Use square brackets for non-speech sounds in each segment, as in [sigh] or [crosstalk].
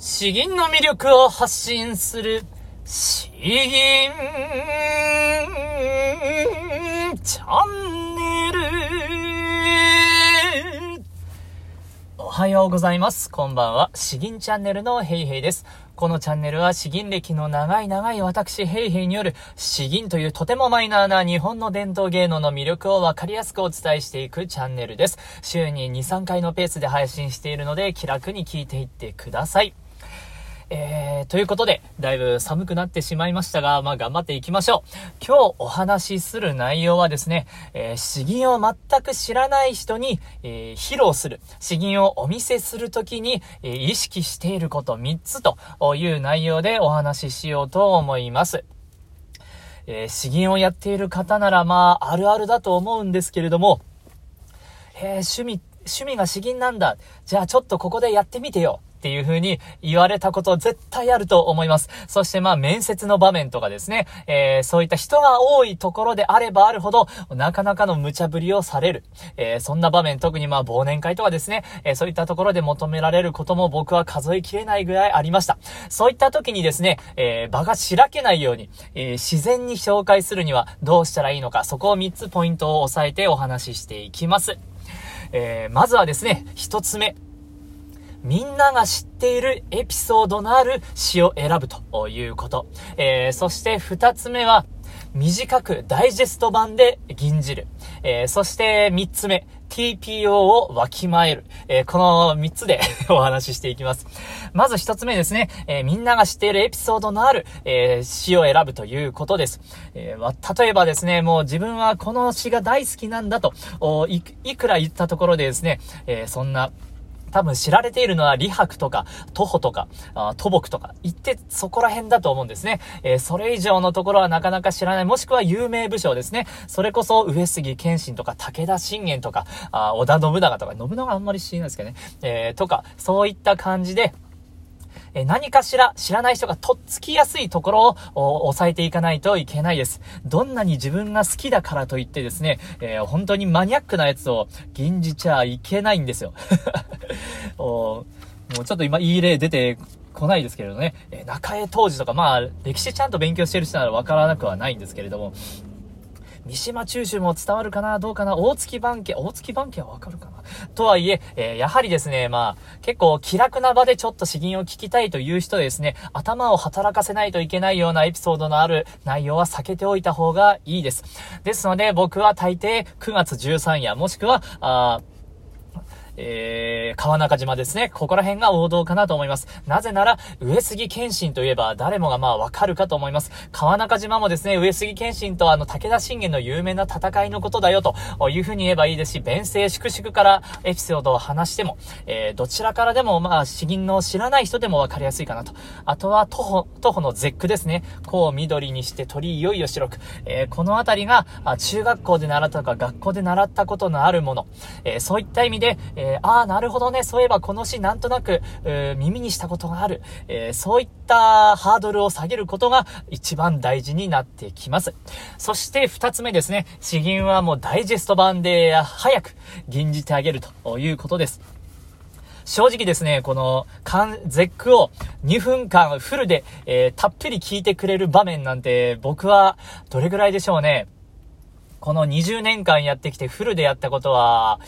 詩吟の魅力を発信する詩吟チャンネルおはようございます。こんばんは。詩吟チャンネルのヘイヘイです。このチャンネルは詩吟歴の長い長い私ヘイヘイによる詩吟というとてもマイナーな日本の伝統芸能の魅力をわかりやすくお伝えしていくチャンネルです。週に2、3回のペースで配信しているので気楽に聞いていってください。えー、ということで、だいぶ寒くなってしまいましたが、まあ頑張っていきましょう。今日お話しする内容はですね、えー、詩吟を全く知らない人に、えー、披露する、詩吟をお見せするときに、えー、意識していること3つという内容でお話ししようと思います。えー、詩吟をやっている方ならまあ、あるあるだと思うんですけれども、えー、趣味、趣味が詩吟なんだ。じゃあちょっとここでやってみてよ。っていう風に言われたこと絶対あると思います。そしてまあ面接の場面とかですね、えー、そういった人が多いところであればあるほど、なかなかの無茶ぶりをされる。えー、そんな場面、特にまあ忘年会とかですね、えー、そういったところで求められることも僕は数えきれないぐらいありました。そういった時にですね、えー、場がしらけないように、え、自然に紹介するにはどうしたらいいのか、そこを3つポイントを押さえてお話ししていきます。え、まずはですね、1つ目。みんなが知っているエピソードのある詩を選ぶということ。えー、そして二つ目は、短くダイジェスト版で吟じる。えー、そして三つ目、TPO をわきまえる。えー、この三つで [laughs] お話ししていきます。まず一つ目ですね、えー、みんなが知っているエピソードのある、えー、詩を選ぶということです。え例えばですね、もう自分はこの詩が大好きなんだと、いいくら言ったところでですね、えそんな、多分知られているのは李白とか、徒歩とか、あ土木とか、行ってそこら辺だと思うんですね。えー、それ以上のところはなかなか知らない、もしくは有名武将ですね。それこそ上杉謙信とか、武田信玄とか、あ織田信長とか、信長あんまり知らないですけどね。えー、とか、そういった感じで、え何かしら知らない人がとっつきやすいところを抑えていかないといけないです。どんなに自分が好きだからといってですね、えー、本当にマニアックなやつを吟じちゃいけないんですよ。[laughs] もうちょっと今いい例出てこないですけれどね、え中江当時とか、まあ、歴史ちゃんと勉強してる人ならわからなくはないんですけれども、三島中州も伝わるかなどうかな大月番家、大月番家はわかるかな？とはいえ、えー、やはりですね、まあ、結構気楽な場でちょっと詩吟を聞きたいという人ですね、頭を働かせないといけないようなエピソードのある内容は避けておいた方がいいです。ですので、僕は大抵9月13夜、もしくは、あえー、川中島ですね。ここら辺が王道かなと思います。なぜなら、上杉謙信といえば誰もがまあわかるかと思います。川中島もですね、上杉謙信とあの武田信玄の有名な戦いのことだよというふうに言えばいいですし、弁声粛々からエピソードを話しても、えー、どちらからでもまあ詩吟の知らない人でもわかりやすいかなと。あとは徒歩、徒歩の絶句ですね。こう緑にして鳥いよいよ白く。えー、このあたりが、中学校で習ったとか学校で習ったことのあるもの。えー、そういった意味で、えー、ああ、なるほどね、そういえばこの詩なんとなく、耳にしたことがある、えー、そういったハードルを下げることが一番大事になってきます。そして二つ目ですね、詩吟はもうダイジェスト版で早く吟じてあげるということです。正直ですね、この、絶句を2分間フルで、えー、たっぷり聞いてくれる場面なんて、僕は、どれぐらいでしょうね。この20年間やってきてフルでやったことは、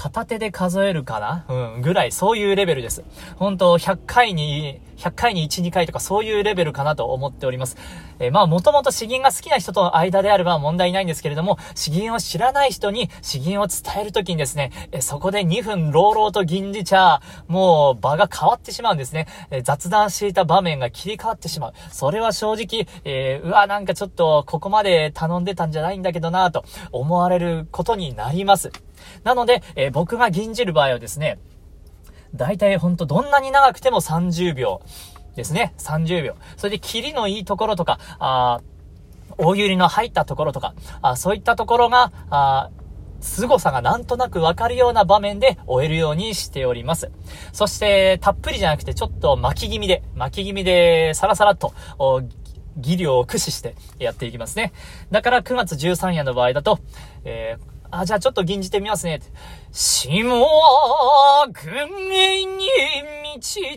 片手で数えるかな？うん、ぐらい、そういうレベルです。本当100回に、100回に1、2回とかそういうレベルかなと思っております。えー、まあ、もともと詩吟が好きな人との間であれば問題ないんですけれども、詩吟を知らない人に詩吟を伝えるときにですね、えー、そこで2分朗々と吟じちゃ、もう場が変わってしまうんですね。えー、雑談していた場面が切り替わってしまう。それは正直、えうわ、なんかちょっとここまで頼んでたんじゃないんだけどなと思われることになります。なので、えー、僕が吟じる場合はですね、大体ほんとどんなに長くても30秒ですね。30秒。それで、キリのいいところとか、あ大百合の入ったところとか、あそういったところが、あ凄さがなんとなくわかるような場面で終えるようにしております。そして、たっぷりじゃなくて、ちょっと巻き気味で、巻き気味で、さらさらっと、技量を駆使してやっていきますね。だから9月13夜の場合だと、えーあ、じゃあちょっと吟じてみますね。下軍営に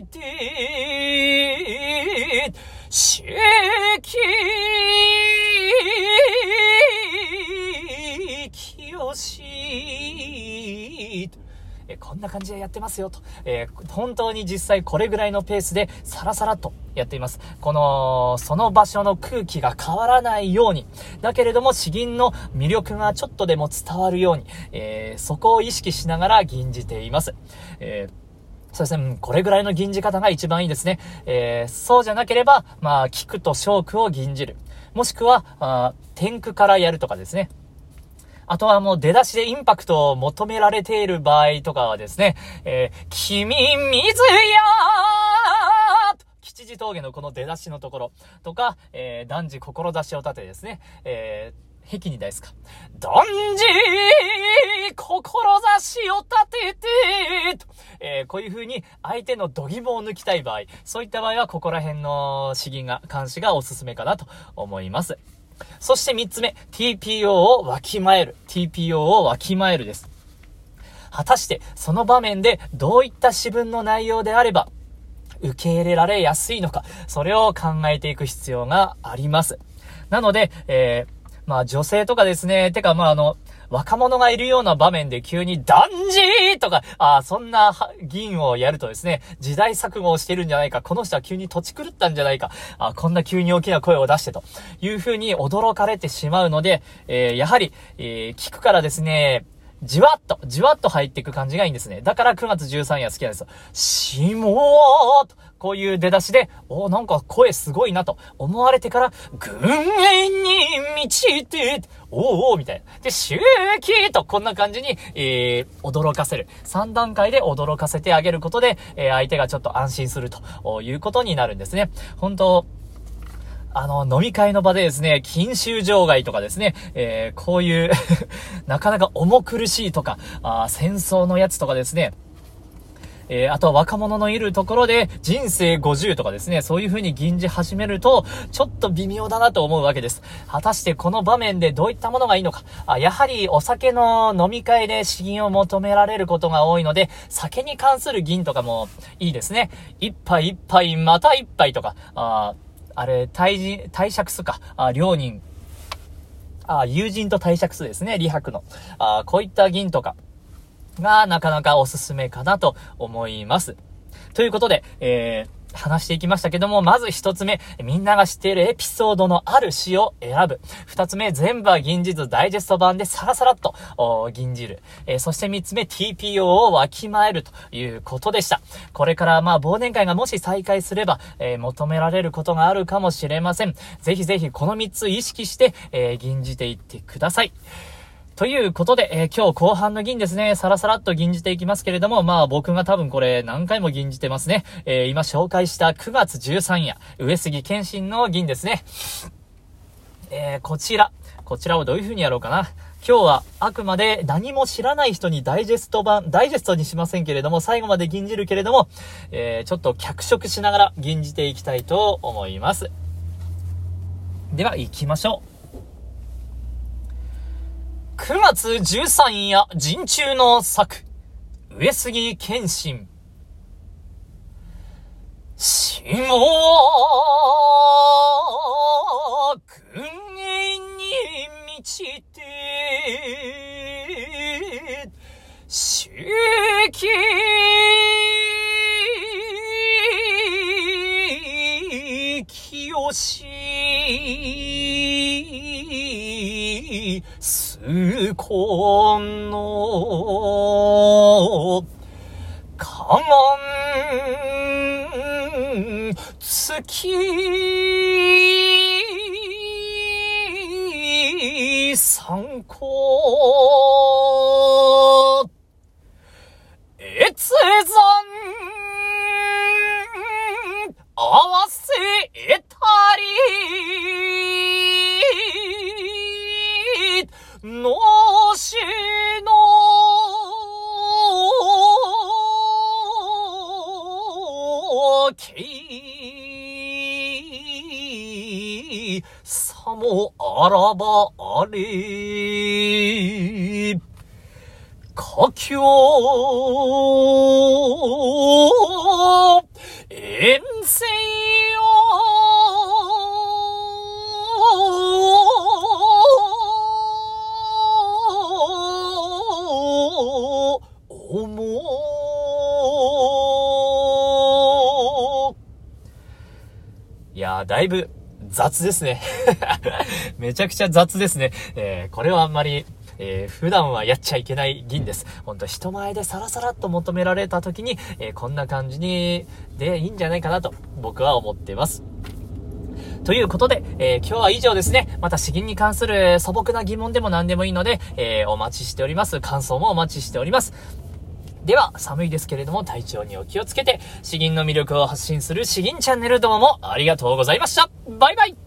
て、四季、な感じでやってますよと、えー、本当に実際これぐらいのペースでサラサラとやっています。この、その場所の空気が変わらないように、だけれども詩吟の魅力がちょっとでも伝わるように、えー、そこを意識しながら吟じています。えーそうですね。これぐらいの吟じ方が一番いいですね。えー、そうじゃなければ、まあ、聞くと小句を吟じる。もしくは、あ天句からやるとかですね。あとはもう出だしでインパクトを求められている場合とかはですね、えー、君水や吉次峠のこの出だしのところとか、えー、男児志を立てですね、えー、壁に大すか。男児志を立ててと、えー、こういう風に相手の度肝を抜きたい場合、そういった場合はここら辺の詩吟が、監視がおすすめかなと思います。そして3つ目、TPO をわきまえる。TPO をわきまえるです。果たしてその場面でどういった詩文の内容であれば受け入れられやすいのか、それを考えていく必要があります。なので、えー、まあ女性とかですね、てかまああの、若者がいるような場面で急に断じとか、ああそんな議員をやるとですね、時代錯誤をしてるんじゃないか、この人は急に土地狂ったんじゃないか、あこんな急に大きな声を出してという風に驚かれてしまうので、えー、やはり、えー、聞くからですね、じわっと、じわっと入っていく感じがいいんですね。だから9月13夜好きなんですよ。しもーと、こういう出だしで、おなんか声すごいなと思われてから、ぐんえんに満ちて、おーおーみたいな。で、周期とこんな感じに、えー、驚かせる。3段階で驚かせてあげることで、えー、相手がちょっと安心するということになるんですね。本当あの、飲み会の場でですね、禁酒場外とかですね、えー、こういう [laughs] なかなか重苦しいとか、あ戦争のやつとかですね、えー、あとは若者のいるところで人生50とかですね、そういう風に吟じ始めると、ちょっと微妙だなと思うわけです。果たしてこの場面でどういったものがいいのか。あやはりお酒の飲み会で詩吟を求められることが多いので、酒に関する吟とかもいいですね。一杯一杯、また一杯とか、ああれ、対人、対釈数か。あ、両人。あ、友人と対釈数ですね。李白の。あ、こういった銀とかがなかなかおすすめかなと思います。ということで、えー、話していきましたけども、まず一つ目、みんなが知っているエピソードのある詩を選ぶ。二つ目、全部は銀じずダイジェスト版でサラサラっと、銀じる。えー、そして三つ目、TPO をわきまえるということでした。これからまあ忘年会がもし再開すれば、えー、求められることがあるかもしれません。ぜひぜひこの三つ意識して、えー、銀じていってください。ということで、えー、今日後半の銀ですね、さらさらっと銀じていきますけれども、まあ僕が多分これ何回も銀じてますね。えー、今紹介した9月13夜、上杉謙信の銀ですね。えー、こちら、こちらをどういう風にやろうかな。今日はあくまで何も知らない人にダイジェスト版、ダイジェストにしませんけれども、最後まで銀じるけれども、えー、ちょっと脚色しながら銀じていきたいと思います。では行きましょう。9月13夜、陣中の作、上杉謙信。下、軍営に満ちこの、かがん、月、参考、越山、合わせ。さもあらばあれ、かきょ遠征を。思う。いや、だいぶ雑ですね。[laughs] めちゃくちゃ雑ですね。えー、これはあんまり、えー、普段はやっちゃいけない銀です。ほんと人前でサラサラっと求められた時に、えー、こんな感じに、でいいんじゃないかなと僕は思ってます。ということで、えー、今日は以上ですね。また詩吟に関する素朴な疑問でも何でもいいので、えー、お待ちしております。感想もお待ちしております。では、寒いですけれども体調にお気をつけて、詩吟の魅力を発信する詩吟チャンネルどうもありがとうございました。バイバイ